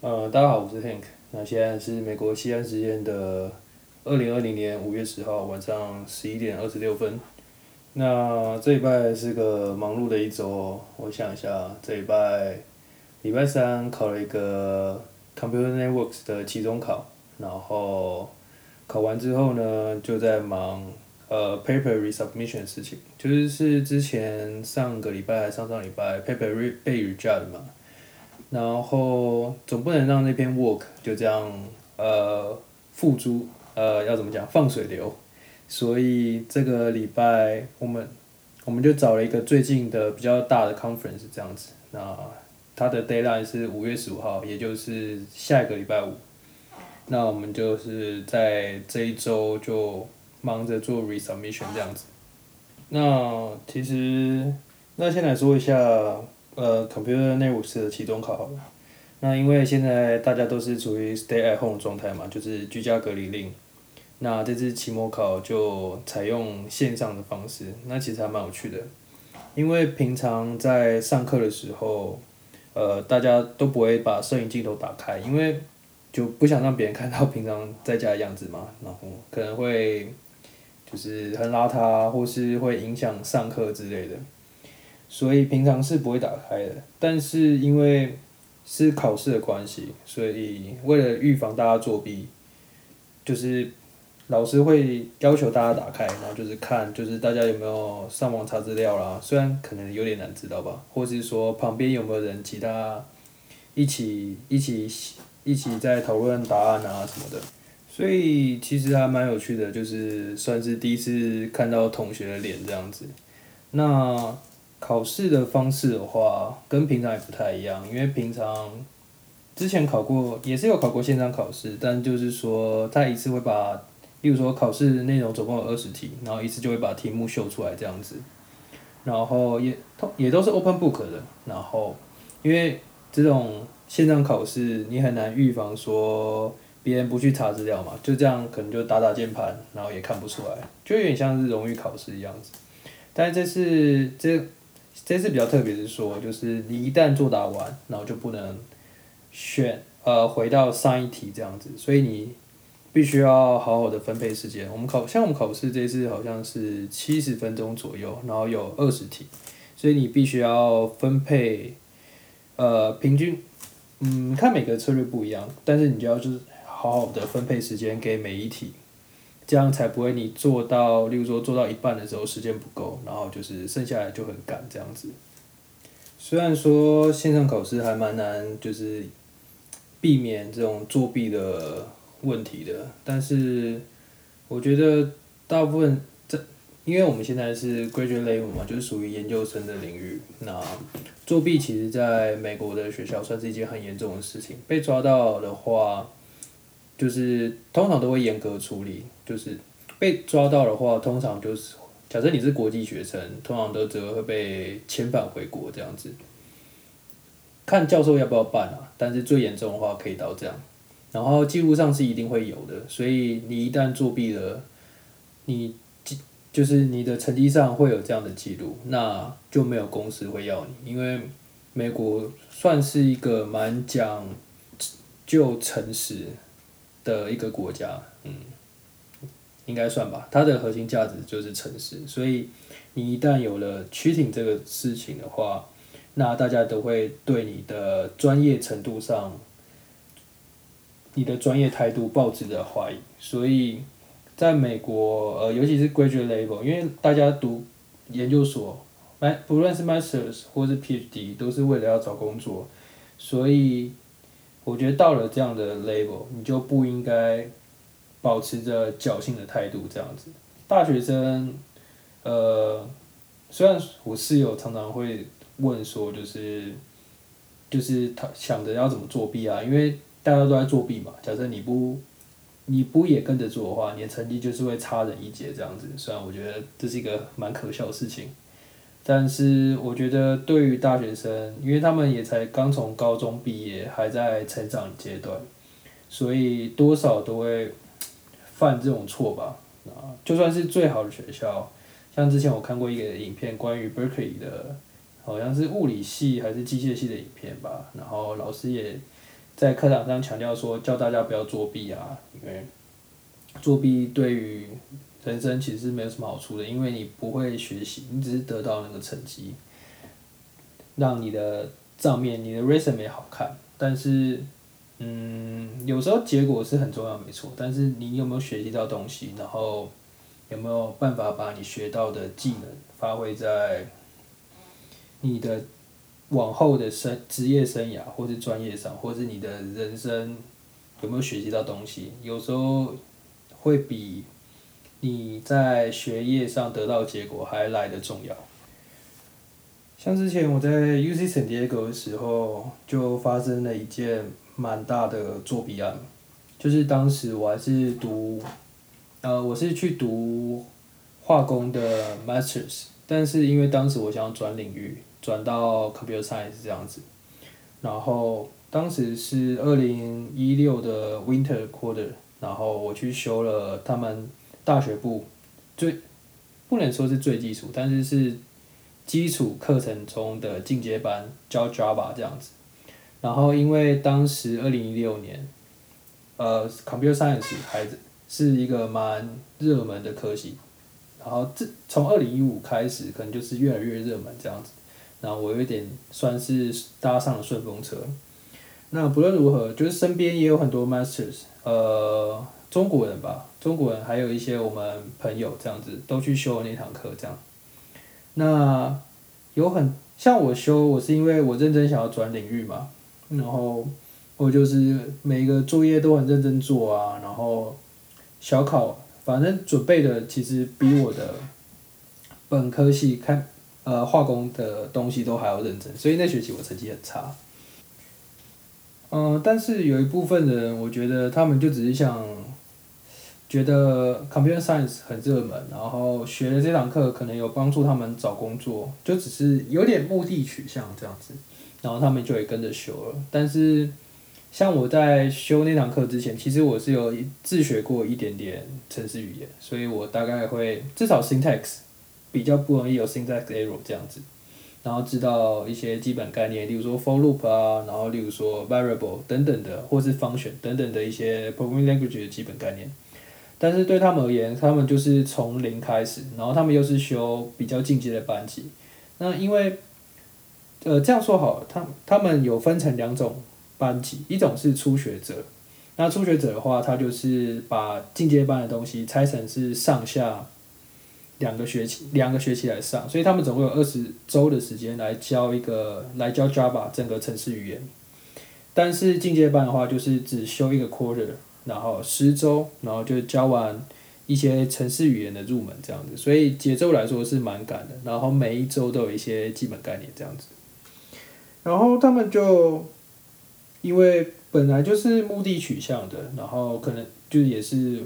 呃，大家好，我是 Hank。那现在是美国西岸时间的二零二零年五月十号晚上十一点二十六分。那这礼拜是个忙碌的一周哦。我想一下，这礼拜礼拜三考了一个 Computer Networks 的期中考，然后考完之后呢，就在忙呃 paper resubmission 的事情，就是是之前上个礼拜、上上礼拜 paper re 被 reject 嘛。然后总不能让那篇 work 就这样呃付诸呃要怎么讲放水流，所以这个礼拜我们我们就找了一个最近的比较大的 conference 这样子，那它的 deadline 是五月十五号，也就是下一个礼拜五，那我们就是在这一周就忙着做 resubmission 这样子，那其实那先来说一下。呃，Computer Networks 的期中考好了。那因为现在大家都是处于 Stay at Home 状态嘛，就是居家隔离令。那这次期末考就采用线上的方式，那其实还蛮有趣的。因为平常在上课的时候，呃，大家都不会把摄影镜头打开，因为就不想让别人看到平常在家的样子嘛，然后可能会就是很邋遢，或是会影响上课之类的。所以平常是不会打开的，但是因为是考试的关系，所以为了预防大家作弊，就是老师会要求大家打开，然后就是看就是大家有没有上网查资料啦，虽然可能有点难知道吧，或是说旁边有没有人其他一起一起一起在讨论答案啊什么的，所以其实还蛮有趣的，就是算是第一次看到同学的脸这样子，那。考试的方式的话，跟平常也不太一样，因为平常之前考过，也是有考过线上考试，但就是说他一次会把，例如说考试内容总共有二十题，然后一次就会把题目秀出来这样子，然后也也都是 open book 的，然后因为这种线上考试你很难预防说别人不去查资料嘛，就这样可能就打打键盘，然后也看不出来，就有点像是荣誉考试一样子，但这次这。这次比较特别是说，就是你一旦作答完，然后就不能选呃回到上一题这样子，所以你必须要好好的分配时间。我们考像我们考试这次好像是七十分钟左右，然后有二十题，所以你必须要分配呃平均嗯看每个策略不一样，但是你就要就是好好的分配时间给每一题。这样才不会，你做到，例如说做到一半的时候时间不够，然后就是剩下来就很赶这样子。虽然说线上考试还蛮难，就是避免这种作弊的问题的，但是我觉得大部分这，因为我们现在是 graduate level 嘛，就是属于研究生的领域，那作弊其实在美国的学校算是一件很严重的事情，被抓到的话。就是通常都会严格处理，就是被抓到的话，通常就是假设你是国际学生，通常都只会被遣返回国这样子。看教授要不要办啊？但是最严重的话可以到这样，然后记录上是一定会有的，所以你一旦作弊了，你记就是你的成绩上会有这样的记录，那就没有公司会要你，因为美国算是一个蛮讲就诚实。的一个国家，嗯，应该算吧。它的核心价值就是诚实，所以你一旦有了 cheating 这个事情的话，那大家都会对你的专业程度上，你的专业态度抱持着怀疑。所以，在美国，呃，尤其是 graduate level，因为大家读研究所，哎，不论是 masters 或是 PhD，都是为了要找工作，所以。我觉得到了这样的 level，你就不应该保持着侥幸的态度这样子。大学生，呃，虽然我室友常常会问说，就是就是他想着要怎么作弊啊，因为大家都在作弊嘛。假设你不你不也跟着做的话，你的成绩就是会差人一截这样子。虽然我觉得这是一个蛮可笑的事情。但是我觉得，对于大学生，因为他们也才刚从高中毕业，还在成长阶段，所以多少都会犯这种错吧。啊，就算是最好的学校，像之前我看过一个影片，关于 Berkeley 的，好像是物理系还是机械系的影片吧。然后老师也在课堂上强调说教大家不要作弊啊，因为作弊对于人生其实没有什么好处的，因为你不会学习，你只是得到那个成绩，让你的账面、你的 resume 好看，但是，嗯，有时候结果是很重要，没错，但是你有没有学习到东西，然后有没有办法把你学到的技能发挥在你的往后的生职业生涯或是专业上，或是你的人生有没有学习到东西，有时候会比。你在学业上得到结果还来得重要。像之前我在 UC San Diego 的时候，就发生了一件蛮大的作弊案，就是当时我还是读，呃，我是去读化工的 Masters，但是因为当时我想转领域，转到 Computer Science 这样子，然后当时是二零一六的 Winter Quarter，然后我去修了他们。大学部最不能说是最基础，但是是基础课程中的进阶班，教 Java 这样子。然后因为当时二零一六年，呃，Computer Science 还是一个蛮热门的科系。然后这从二零一五开始，可能就是越来越热门这样子。然后我有点算是搭上了顺风车。那不论如何，就是身边也有很多 Masters，呃。中国人吧，中国人还有一些我们朋友这样子都去修那堂课这样。那有很像我修，我是因为我认真想要转领域嘛，然后我就是每一个作业都很认真做啊，然后小考反正准备的其实比我的本科系看呃化工的东西都还要认真，所以那学期我成绩很差。嗯，但是有一部分人，我觉得他们就只是想。觉得 computer science 很热门，然后学了这堂课可能有帮助他们找工作，就只是有点目的取向这样子，然后他们就会跟着修了。但是像我在修那堂课之前，其实我是有自学过一点点程式语言，所以我大概会至少 syntax 比较不容易有 syntax error 这样子，然后知道一些基本概念，例如说 for loop 啊，然后例如说 variable 等等的，或是 function 等等的一些 programming language 的基本概念。但是对他们而言，他们就是从零开始，然后他们又是修比较进阶的班级。那因为，呃，这样说好，他他们有分成两种班级，一种是初学者。那初学者的话，他就是把进阶班的东西拆成是上下两个学期，两个学期来上，所以他们总共有二十周的时间来教一个来教 Java 整个程式语言。但是进阶班的话，就是只修一个 quarter。然后十周，然后就教完一些城市语言的入门这样子，所以节奏来说是蛮赶的。然后每一周都有一些基本概念这样子。然后他们就因为本来就是目的取向的，然后可能就也是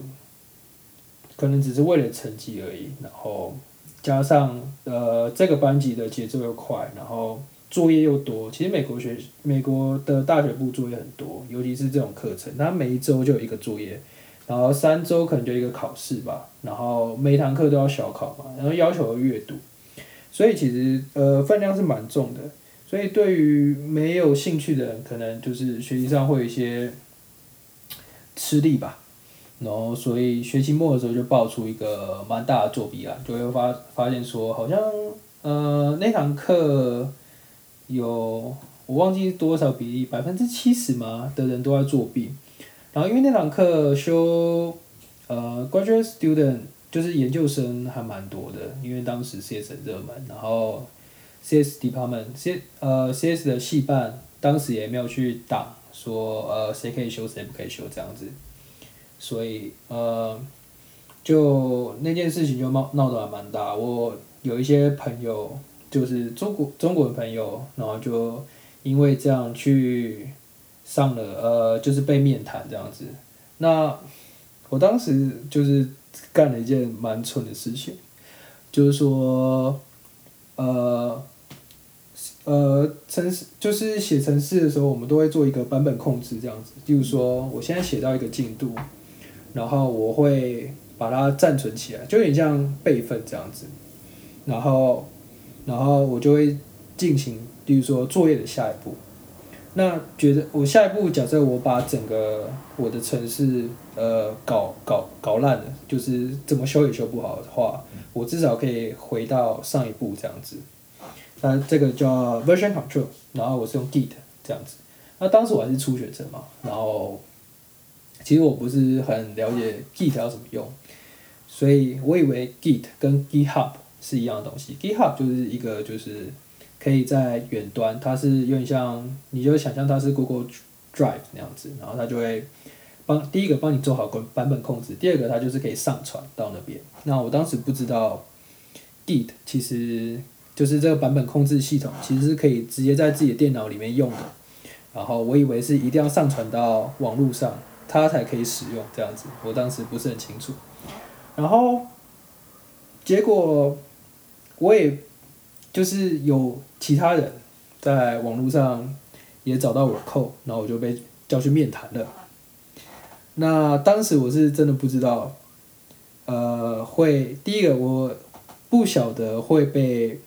可能只是为了成绩而已。然后加上呃这个班级的节奏又快，然后。作业又多，其实美国学美国的大学部作业很多，尤其是这种课程，它每一周就有一个作业，然后三周可能就一个考试吧，然后每堂课都要小考嘛，然后要求阅读，所以其实呃分量是蛮重的，所以对于没有兴趣的人，可能就是学习上会有一些吃力吧，然后所以学期末的时候就爆出一个蛮大的作弊案，就会发发现说好像呃那堂课。有我忘记多少比例，百分之七十嘛的人都在作弊。然后因为那堂课修呃 graduate student 就是研究生还蛮多的，因为当时 CS 很热门，然后 CS department C 呃 CS 的系办当时也没有去挡说呃谁可以修谁不可以修这样子，所以呃就那件事情就闹闹得还蛮大。我有一些朋友。就是中国中国的朋友，然后就因为这样去上了呃，就是被面谈这样子。那我当时就是干了一件蛮蠢的事情，就是说，呃，呃，程式就是写程式的时候，我们都会做一个版本控制这样子。例如说，我现在写到一个进度，然后我会把它暂存起来，就有点像备份这样子，然后。然后我就会进行，比如说作业的下一步，那觉得我下一步假设我把整个我的城市呃搞搞搞烂了，就是怎么修也修不好的话，我至少可以回到上一步这样子。那这个叫 version control，然后我是用 Git 这样子。那当时我还是初学者嘛，然后其实我不是很了解 Git 要怎么用，所以我以为 Git 跟 GitHub 是一样的东西。GitHub 就是一个就是可以在远端，它是有点像，你就想象它是 Google Drive 那样子，然后它就会帮第一个帮你做好版版本控制，第二个它就是可以上传到那边。那我当时不知道 Git 其实。就是这个版本控制系统其实是可以直接在自己的电脑里面用的，然后我以为是一定要上传到网络上，它才可以使用这样子，我当时不是很清楚，然后结果我也就是有其他人在网络上也找到我扣然后我就被叫去面谈了。那当时我是真的不知道，呃，会第一个我不晓得会被。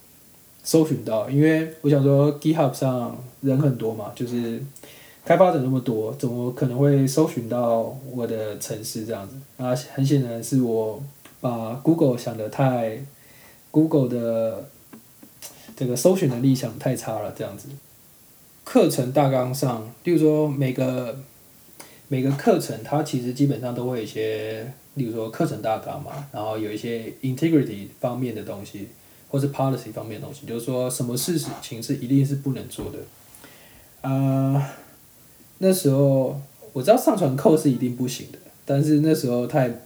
搜寻到，因为我想说，GitHub 上人很多嘛，就是开发者那么多，怎么可能会搜寻到我的城市这样子？啊，很显然是我把 Google 想的太，Google 的这个搜寻能力想太差了这样子。课程大纲上，例如说每个每个课程，它其实基本上都会有一些，例如说课程大纲嘛，然后有一些 integrity 方面的东西。或是 policy 方面的东西，就是说什么事情是一定是不能做的。啊，那时候我知道上传扣是一定不行的，但是那时候太，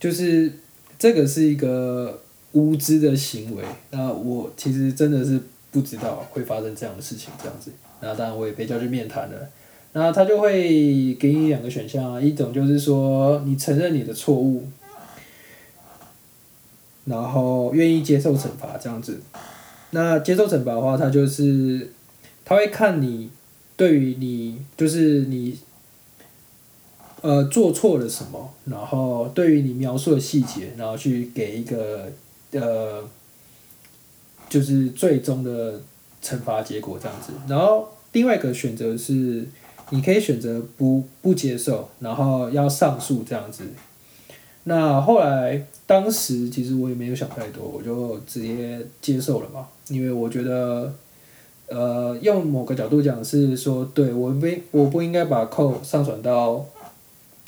就是这个是一个无知的行为。那我其实真的是不知道会发生这样的事情，这样子。那当然我也被叫去面谈了，那他就会给你两个选项啊，一种就是说你承认你的错误。然后愿意接受惩罚这样子，那接受惩罚的话，他就是他会看你对于你就是你呃做错了什么，然后对于你描述的细节，然后去给一个呃就是最终的惩罚结果这样子。然后另外一个选择是，你可以选择不不接受，然后要上诉这样子。那后来。当时其实我也没有想太多，我就直接接受了嘛，因为我觉得，呃，用某个角度讲是说，对我不我不应该把 code 上传到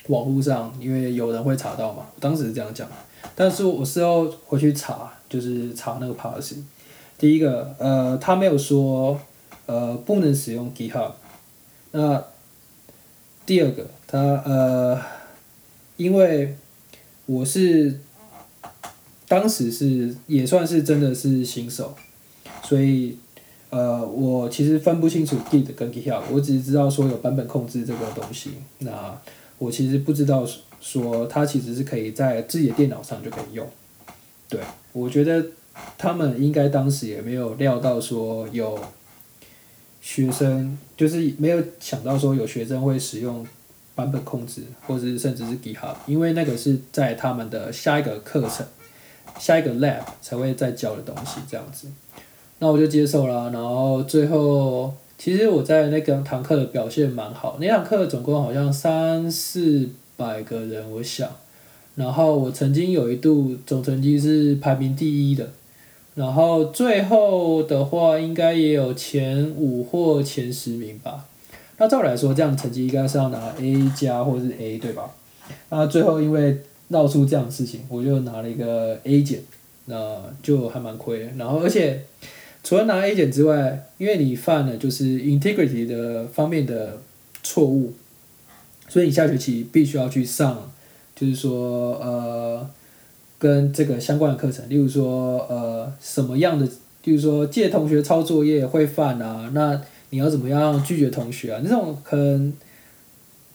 网络上，因为有人会查到嘛。当时是这样讲，但是我事后回去查，就是查那个 policy，第一个，呃，他没有说，呃，不能使用 GitHub，那第二个，他呃，因为我是。当时是也算是真的是新手，所以呃，我其实分不清楚 Git 跟 GitHub，我只是知道说有版本控制这个东西。那我其实不知道说它其实是可以在自己的电脑上就可以用。对，我觉得他们应该当时也没有料到说有学生，就是没有想到说有学生会使用版本控制，或者是甚至是 GitHub，因为那个是在他们的下一个课程。下一个 lab 才会再教的东西这样子，那我就接受了。然后最后，其实我在那个堂课的表现蛮好。那堂课总共好像三四百个人，我想。然后我曾经有一度总成绩是排名第一的。然后最后的话，应该也有前五或前十名吧。那照理来说，这样成绩应该是要拿 A 加或者是 A 对吧？那最后因为闹出这样的事情，我就拿了一个 A 减，那就还蛮亏的。然后，而且除了拿 A 减之外，因为你犯了就是 integrity 的方面的错误，所以你下学期必须要去上，就是说呃，跟这个相关的课程，例如说呃什么样的，例如说借同学抄作业会犯啊，那你要怎么样拒绝同学啊？那种可能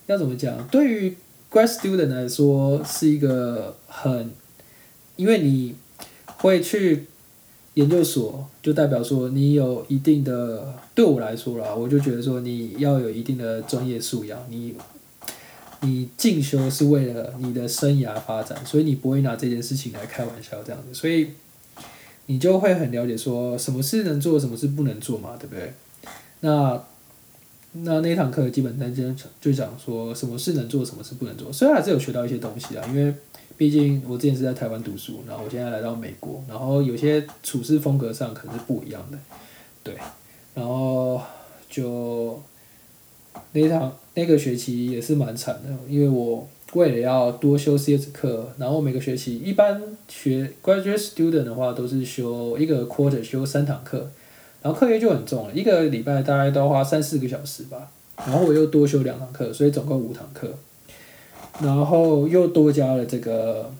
要怎么讲？对于 grad student 来说是一个很，因为你会去研究所，就代表说你有一定的，对我来说啦，我就觉得说你要有一定的专业素养，你你进修是为了你的生涯发展，所以你不会拿这件事情来开玩笑这样子，所以你就会很了解说什么事能做，什么事不能做嘛，对不对？那那那堂课基本上就就讲说什么是能做，什么是不能做。虽然还是有学到一些东西啊，因为毕竟我之前是在台湾读书，然后我现在来到美国，然后有些处事风格上可能是不一样的，对。然后就那一堂那个学期也是蛮惨的，因为我为了要多修 CS 课，然后每个学期一般学 graduate student 的话都是修一个 quarter 修三堂课。然后课业就很重了，一个礼拜大概都要花三四个小时吧。然后我又多修两堂课，所以总共五堂课。然后又多加了这个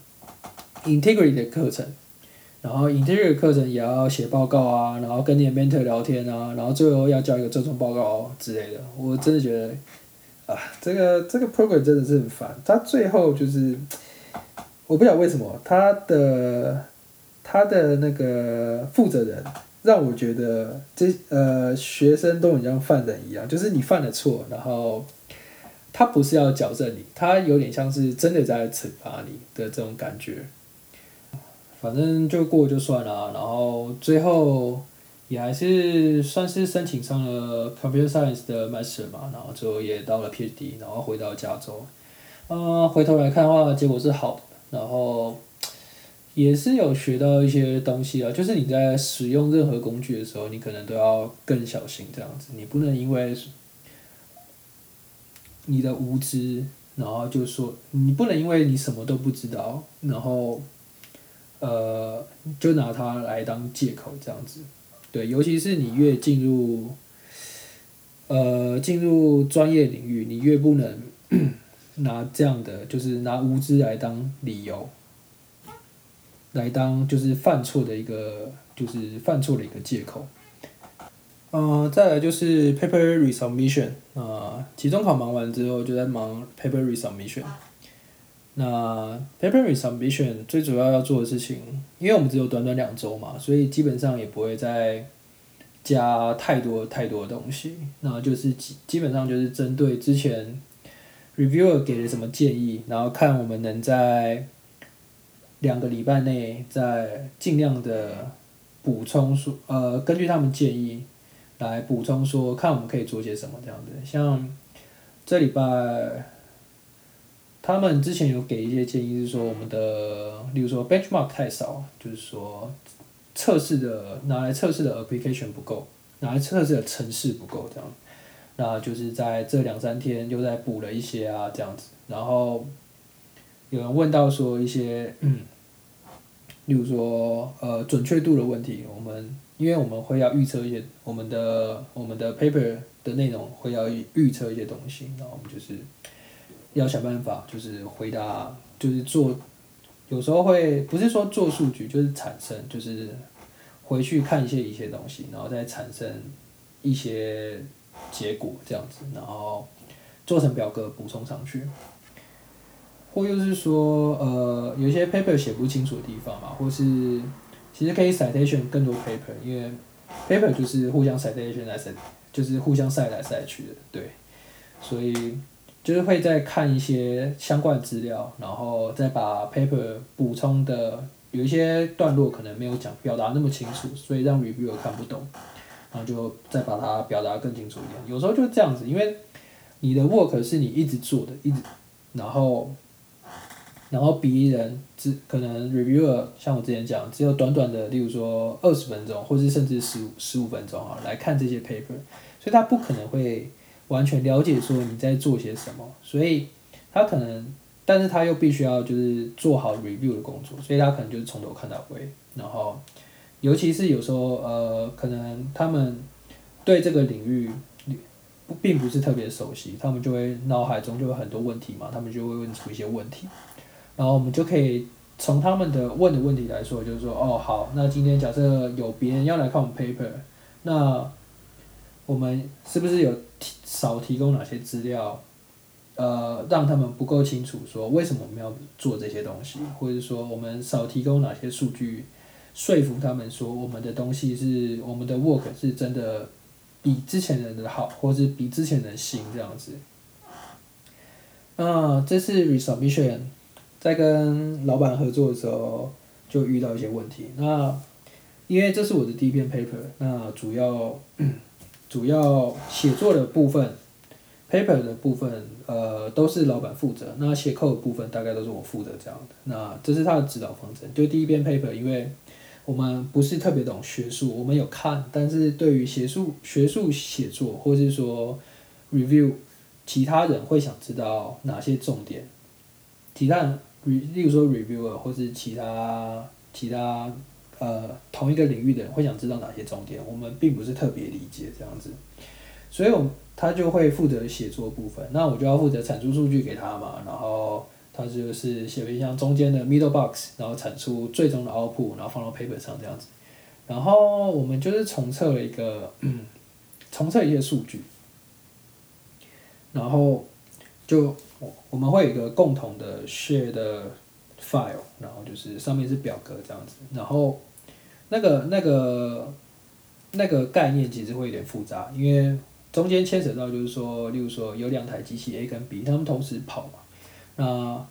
integrity 的课程，然后 interior 课程也要写报告啊，然后跟你的 mentor 聊天啊，然后最后要交一个最终报告之类的。我真的觉得啊，这个这个 program 真的是很烦。他最后就是我不晓得为什么他的他的那个负责人。让我觉得这呃学生都很像犯人一样，就是你犯了错，然后他不是要矫正你，他有点像是真的在惩罚你的这种感觉。反正就过就算了，然后最后也还是算是申请上了 Computer Science 的 Master 嘛，然后最后也到了 PhD，然后回到加州。嗯，回头来看的话，结果是好的，然后。也是有学到一些东西啊，就是你在使用任何工具的时候，你可能都要更小心这样子，你不能因为你的无知，然后就说你不能因为你什么都不知道，然后呃就拿它来当借口这样子，对，尤其是你越进入呃进入专业领域，你越不能 拿这样的就是拿无知来当理由。来当就是犯错的一个，就是犯错的一个借口。嗯，再来就是 paper resubmission 啊，期中考忙完之后就在忙 paper resubmission。那 paper resubmission 最主要要做的事情，因为我们只有短短两周嘛，所以基本上也不会再加太多太多的东西。那就是基基本上就是针对之前 reviewer 给的什么建议，然后看我们能在。两个礼拜内再尽量的补充说，呃，根据他们建议来补充说，看我们可以做些什么这样子。像这礼拜，他们之前有给一些建议，是说我们的，例如说 benchmark 太少，就是说测试的拿来测试的 application 不够，拿来测试的城市不够这样。那就是在这两三天又在补了一些啊这样子，然后。有人问到说一些，嗯，例如说呃准确度的问题，我们因为我们会要预测一些我们的我们的 paper 的内容会要预测一些东西，然后我们就是要想办法就是回答就是做，有时候会不是说做数据就是产生就是回去看一些一些东西，然后再产生一些结果这样子，然后做成表格补充上去。或又是说，呃，有一些 paper 写不清楚的地方嘛，或是其实可以 citation 更多 paper，因为 paper 就是互相 citation 来 cit，就是互相晒来晒去的，对，所以就是会再看一些相关资料，然后再把 paper 补充的有一些段落可能没有讲表达那么清楚，所以让 reviewer 看不懂，然后就再把它表达更清楚一点。有时候就这样子，因为你的 work 是你一直做的，一直，然后。然后别人只可能 reviewer 像我之前讲，只有短短的，例如说二十分钟，或是甚至十五十五分钟啊，来看这些 paper，所以他不可能会完全了解说你在做些什么，所以他可能，但是他又必须要就是做好 review 的工作，所以他可能就是从头看到尾，然后尤其是有时候呃，可能他们对这个领域不并不是特别熟悉，他们就会脑海中就有很多问题嘛，他们就会问出一些问题。然后我们就可以从他们的问的问题来说，就是说，哦，好，那今天假设有别人要来看我们 paper，那我们是不是有少提供哪些资料，呃，让他们不够清楚说为什么我们要做这些东西，或者说我们少提供哪些数据，说服他们说我们的东西是我们的 work 是真的比之前人的好，或是比之前人新这样子。那，这是 resubmission。在跟老板合作的时候，就遇到一些问题。那因为这是我的第一篇 paper，那主要主要写作的部分 paper 的部分，呃，都是老板负责，那写 code 的部分大概都是我负责这样的。那这是他的指导方针。就第一篇 paper，因为我们不是特别懂学术，我们有看，但是对于学术学术写作，或是说 review，其他人会想知道哪些重点，其他人，例如说 reviewer 或是其他其他呃同一个领域的人会想知道哪些重点，我们并不是特别理解这样子，所以我他就会负责写作部分，那我就要负责产出数据给他嘛，然后他就是写了一项中间的 middle box，然后产出最终的 output，然后放到 paper 上这样子，然后我们就是重测了一个，嗯，重测一些数据，然后就我们会有一个共同的 share 的 file，然后就是上面是表格这样子，然后那个那个那个概念其实会有点复杂，因为中间牵扯到就是说，例如说有两台机器 A 跟 B，他们同时跑嘛，那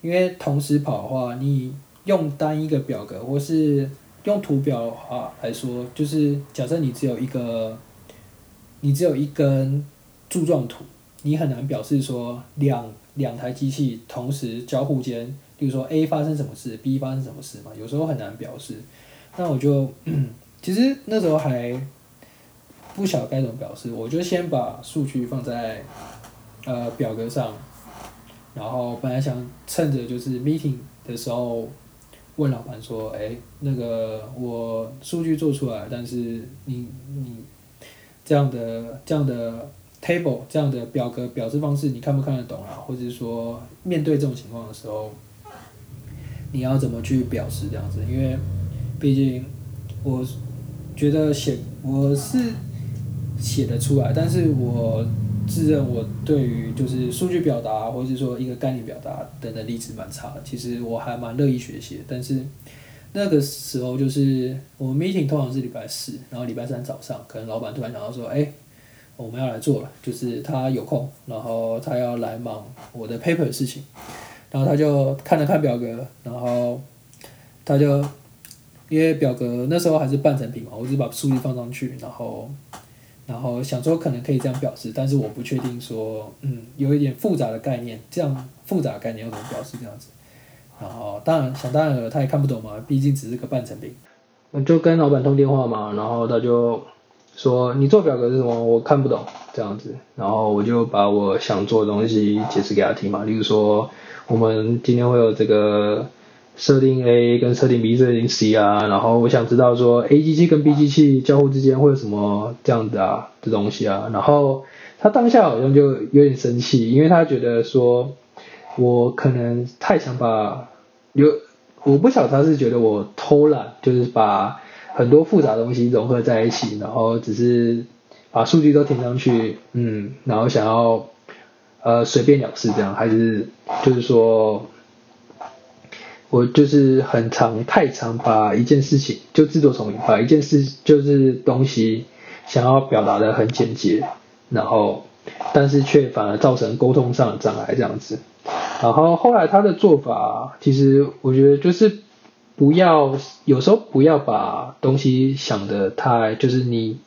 因为同时跑的话，你用单一个表格或是用图表的话来说，就是假设你只有一个，你只有一根柱状图，你很难表示说两两台机器同时交互间，比如说 A 发生什么事，B 发生什么事嘛，有时候很难表示。那我就 其实那时候还不晓得该怎么表示，我就先把数据放在呃表格上，然后本来想趁着就是 meeting 的时候问老板说，哎，那个我数据做出来，但是你你这样的这样的 table 这样的表格表示方式，你看不看得懂啊？或者是说面对这种情况的时候，你要怎么去表示这样子？因为毕竟我觉得写我是写得出来，但是我自认我对于就是数据表达或者是说一个概念表达的能力是蛮差的。其实我还蛮乐意学习的，但是那个时候就是我们 meeting 通常是礼拜四，然后礼拜三早上，可能老板突然想到说，哎，我们要来做了，就是他有空，然后他要来忙我的 paper 的事情，然后他就看了看表格，然后他就因为表格那时候还是半成品嘛，我只把数据放上去，然后。然后想说可能可以这样表示，但是我不确定说，嗯，有一点复杂的概念，这样复杂的概念要怎么表示这样子？然后当然想当然了，他也看不懂嘛，毕竟只是个半成品。我就跟老板通电话嘛，然后他就说你做表格是什么？我看不懂这样子。然后我就把我想做的东西解释给他听嘛，例如说我们今天会有这个。设定 A 跟设定 B 设定 C 啊，然后我想知道说 A 机器跟 B 机器交互之间会有什么这样子啊的东西啊，然后他当下好像就有点生气，因为他觉得说我可能太想把有我不晓得他是觉得我偷懒，就是把很多复杂东西融合在一起，然后只是把数据都填上去，嗯，然后想要呃随便了事这样，还是就是说。我就是很长太长，把一件事情就制作聪明，把一件事就是东西想要表达的很简洁，然后但是却反而造成沟通上的障碍这样子。然后后来他的做法，其实我觉得就是不要有时候不要把东西想的太，就是你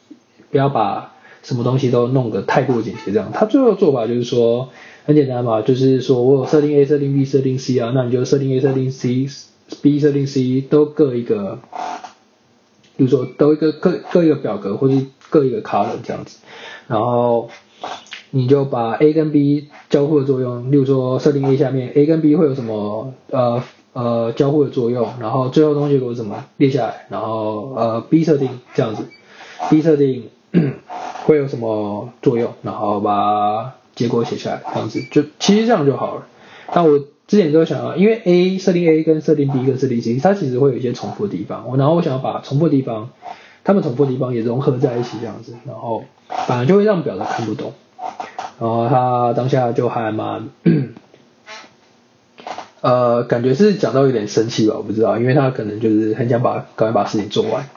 不要把什么东西都弄得太过简洁这样。他最后做法就是说。很简单嘛，就是说我有设定 A 设定 B 设定 C 啊，那你就设定 A 设定 C，B 设定 C 都各一个，比如说都一个各各一个表格或者各一个 column 这样子，然后你就把 A 跟 B 交互的作用，例如说设定 A 下面 A 跟 B 会有什么呃呃交互的作用，然后最后东西给我怎么列下来，然后呃 B 设定这样子，B 设定 会有什么作用，然后把结果写下来，这样子就其实这样就好了。那我之前都想要，因为 A 设定 A 跟设定 B 跟设定 C，它其实会有一些重复的地方。我然后我想要把重复的地方，它们重复的地方也融合在一起，这样子，然后反而就会让表达看不懂。然后他当下就还蛮，呃，感觉是讲到有点生气吧，我不知道，因为他可能就是很想把赶快把事情做完。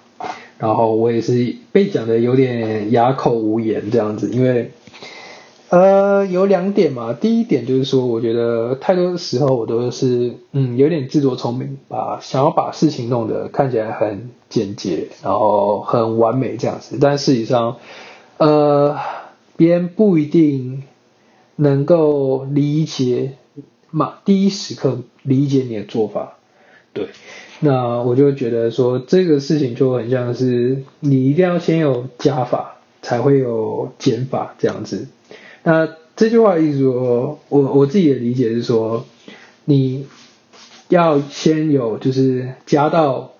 然后我也是被讲的有点哑口无言这样子，因为。呃，有两点嘛。第一点就是说，我觉得太多时候我都是，嗯，有点自作聪明，把想要把事情弄得看起来很简洁，然后很完美这样子。但事实上，呃，别人不一定能够理解，嘛第一时刻理解你的做法，对，那我就觉得说这个事情就很像是你一定要先有加法，才会有减法这样子。那这句话意思说，我我自己的理解是说，你要先有就是加到。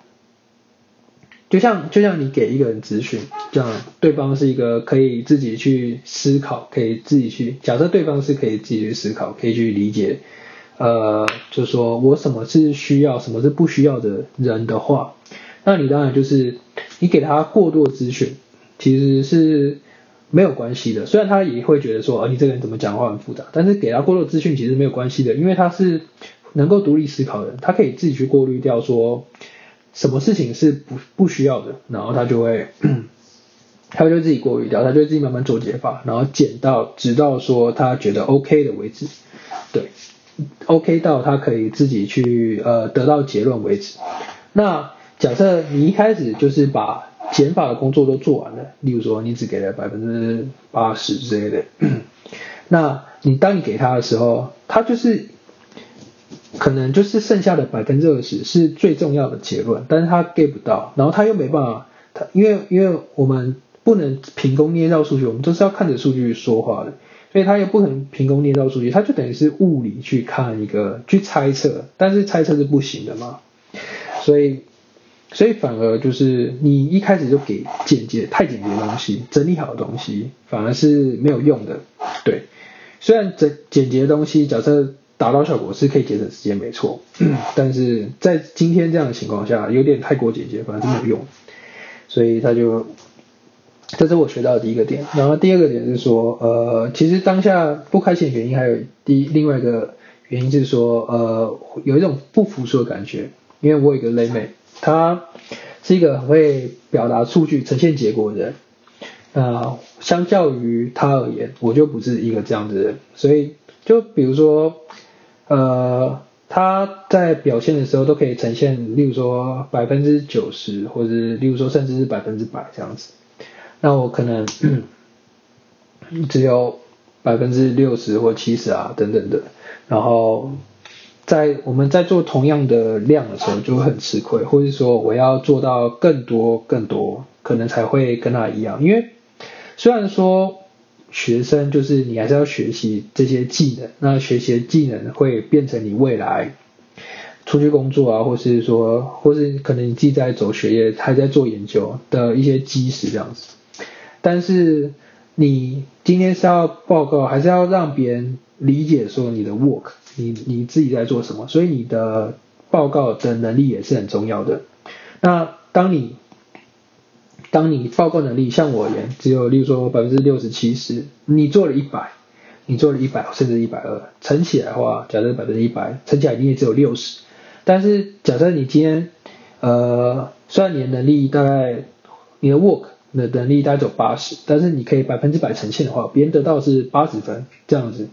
就像就像你给一个人咨询，这样对方是一个可以自己去思考，可以自己去假设对方是可以自己去思考，可以去理解，呃，就说我什么是需要，什么是不需要的人的话，那你当然就是你给他过多的咨询，其实是没有关系的。虽然他也会觉得说，啊，你这个人怎么讲话很复杂，但是给他过多的资讯其实没有关系的，因为他是能够独立思考的人，他可以自己去过滤掉说。什么事情是不不需要的，然后他就会，他就自己过滤掉，他就自己慢慢做解法，然后减到直到说他觉得 OK 的为止，对，OK 到他可以自己去呃得到结论为止。那假设你一开始就是把减法的工作都做完了，例如说你只给了百分之八十之类的，那你当你给他的时候，他就是。可能就是剩下的百分之二十是最重要的结论，但是他 get 不到，然后他又没办法，他因为因为我们不能凭空捏造数据，我们都是要看着数据说话的，所以他又不可能凭空捏造数据，他就等于是物理去看一个去猜测，但是猜测是不行的嘛，所以所以反而就是你一开始就给简洁太简洁的东西，整理好的东西反而是没有用的，对，虽然整简洁的东西假设。达到效果是可以节省时间，没错。但是在今天这样的情况下，有点太过简洁，反而是没有用。所以他就，这是我学到的第一个点。然后第二个点是说，呃，其实当下不开心的原因还有第另外一个原因是说，呃，有一种不服输的感觉。因为我有一个妹妹，她是一个很会表达数据、呈现结果的人。那相较于她而言，我就不是一个这样子的人。所以就比如说。呃，他在表现的时候都可以呈现，例如说百分之九十，或者例如说甚至是百分之百这样子。那我可能 只有百分之六十或七十啊等等的。然后在我们在做同样的量的时候就很吃亏，或者说我要做到更多更多，可能才会跟他一样。因为虽然说。学生就是你还是要学习这些技能，那学习的技能会变成你未来出去工作啊，或是说，或是可能你自己在走学业，还在做研究的一些基石这样子。但是你今天是要报告，还是要让别人理解说你的 work，你你自己在做什么？所以你的报告的能力也是很重要的。那当你当你报告能力像我一样，只有例如说百分之六十七十，你做了一百，你做了一百甚至一百二，乘起来的话，假设百分之一百，乘起来你也只有六十。但是假设你今天，呃，虽然你的能力大概，你的 work 的能力大概只有八十，但是你可以百分之百呈现的话，别人得到是八十分这样子，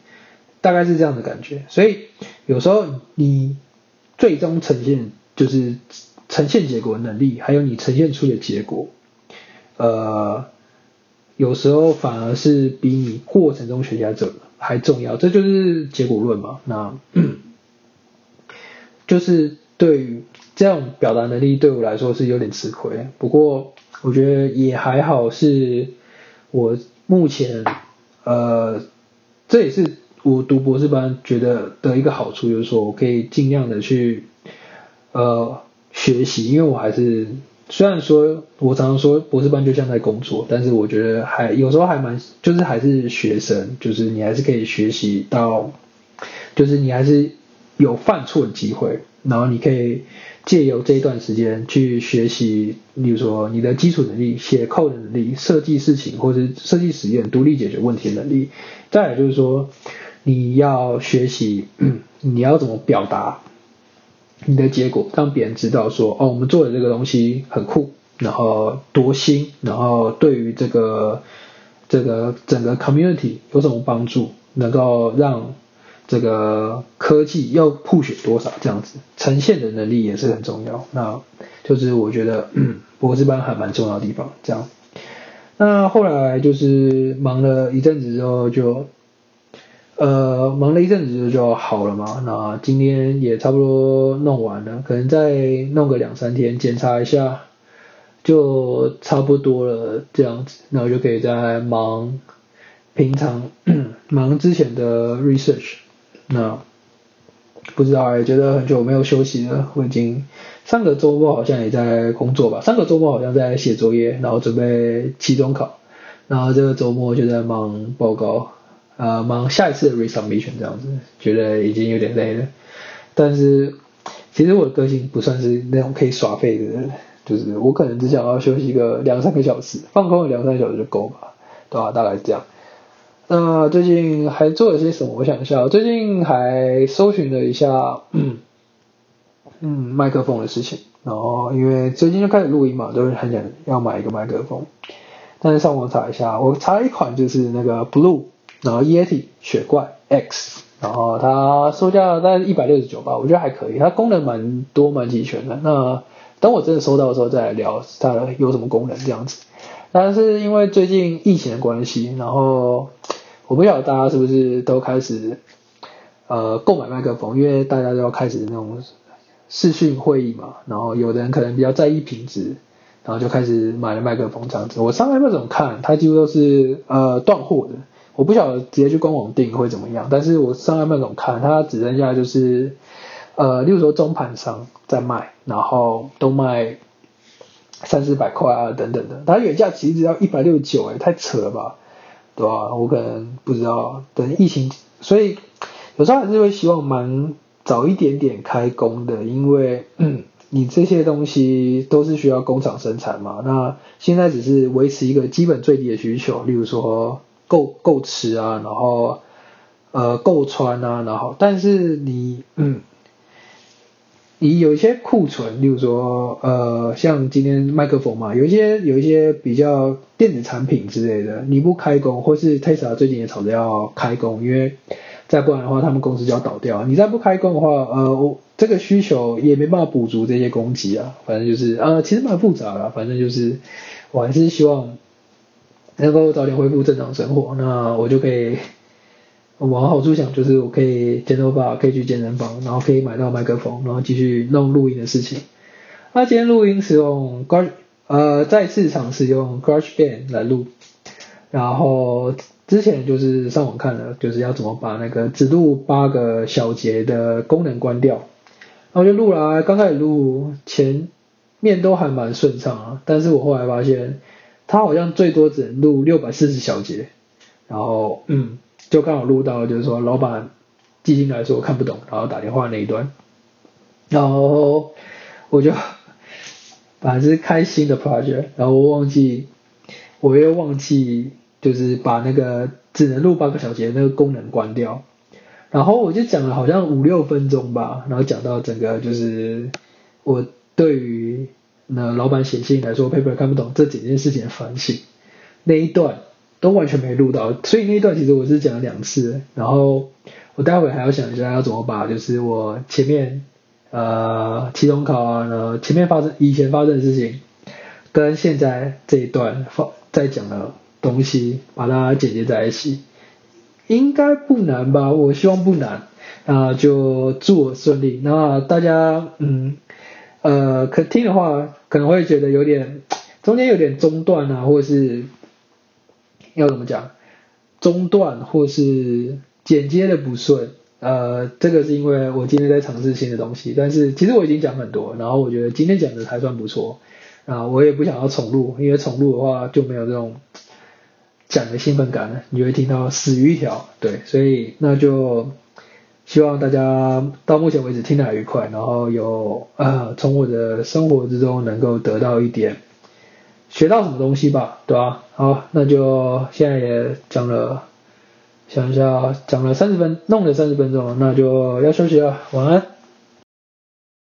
大概是这样的感觉。所以有时候你最终呈现就是呈现结果能力，还有你呈现出的结果。呃，有时候反而是比你过程中学习者还重要，这就是结果论嘛。那，就是对于这样表达能力对我来说是有点吃亏。不过我觉得也还好，是我目前呃，这也是我读博士班觉得的一个好处，就是说我可以尽量的去呃学习，因为我还是。虽然说，我常常说博士班就像在工作，但是我觉得还有时候还蛮，就是还是学生，就是你还是可以学习到，就是你还是有犯错的机会，然后你可以借由这一段时间去学习，例如说你的基础能力、写 code 能力、设计事情或者设计实验、独立解决问题的能力。再有就是说，你要学习你要怎么表达。你的结果让别人知道说，哦，我们做的这个东西很酷，然后多新，然后对于这个这个整个 community 有什么帮助，能够让这个科技要 push 多少这样子，呈现的能力也是很重要。那就是我觉得嗯博士班还蛮重要的地方。这样，那后来就是忙了一阵子之后就。呃，忙了一阵子就好了嘛。那今天也差不多弄完了，可能再弄个两三天检查一下，就差不多了这样子。那我就可以再忙平常 忙之前的 research。那不知道也觉得很久没有休息了。我已经上个周末好像也在工作吧，上个周末好像在写作业，然后准备期中考，然后这个周末就在忙报告。呃，忙下一次的 resubmission 这样子，觉得已经有点累了。但是其实我的个性不算是那种可以耍废的人，就是我可能只想要休息个两三个小时，放空两三个小时就够吧，对吧？大概是这样。那最近还做了些什么？我想一下，最近还搜寻了一下，嗯，麦克风的事情。然后因为最近就开始录音嘛，都是很想要买一个麦克风。但是上网查一下，我查了一款就是那个 Blue。然后 Yeti 雪怪 X，然后它售价大概一百六十九吧，我觉得还可以，它功能蛮多蛮齐全的。那等我真的收到的时候再来聊它有什么功能这样子。但是因为最近疫情的关系，然后我不晓得大家是不是都开始呃购买麦克风，因为大家都要开始那种视讯会议嘛，然后有的人可能比较在意品质，然后就开始买了麦克风这样子。我上面那种看，它几乎都是呃断货的。我不晓得直接去官网订会怎么样，但是我上岸那种看，它只剩下就是，呃，例如说中盘商在卖，然后都卖三四百块啊等等的，它原价其实只要一百六十九，哎，太扯了吧，对吧？我可能不知道，等疫情，所以有时候还是会希望蛮早一点点开工的，因为你这些东西都是需要工厂生产嘛，那现在只是维持一个基本最低的需求，例如说。够够吃啊，然后呃够穿啊，然后但是你嗯，你有一些库存，例如说呃像今天麦克风嘛，有一些有一些比较电子产品之类的，你不开工，或是 Tesla 最近也吵着要开工，因为再不然的话他们公司就要倒掉，你再不开工的话，呃我这个需求也没办法补足这些供给啊，反正就是呃其实蛮复杂的，反正就是我还是希望。能够早点恢复正常生活，那我就可以往好处想，就是我可以剪头发，可以去健身房，然后可以买到麦克风，然后继续弄录音的事情。那今天录音是用 Garage，呃，再次尝试用 GarageBand 来录，然后之前就是上网看了，就是要怎么把那个只录八个小节的功能关掉，然后就录了，刚开始录前面都还蛮顺畅啊，但是我后来发现。他好像最多只能录六百四十小节，然后嗯，就刚好录到就是说老板寄进来说我看不懂，然后打电话那一段，然后我就 反正是开新的 project，然后我忘记我又忘记就是把那个只能录八个小节那个功能关掉，然后我就讲了好像五六分钟吧，然后讲到整个就是我对于。那老板写信来说，paper 看不懂这几件事情的反省，那一段都完全没录到，所以那一段其实我是讲了两次，然后我待会还要想一下要怎么把，就是我前面呃期中考啊，然后前面发生以前发生的事情，跟现在这一段发在讲的东西，把它剪接在一起，应该不难吧？我希望不难，那就祝我顺利。那大家嗯。呃，可听的话可能会觉得有点中间有点中断啊，或者是要怎么讲中断，或是剪接的不顺。呃，这个是因为我今天在尝试新的东西，但是其实我已经讲很多，然后我觉得今天讲的还算不错啊，我也不想要重录，因为重录的话就没有这种讲的兴奋感了，你会听到死鱼一条，对，所以那就。希望大家到目前为止听得还愉快，然后有呃从我的生活之中能够得到一点学到什么东西吧，对吧？好，那就现在也讲了，想一下讲了三十分，弄了三十分钟，那就要休息了，晚安。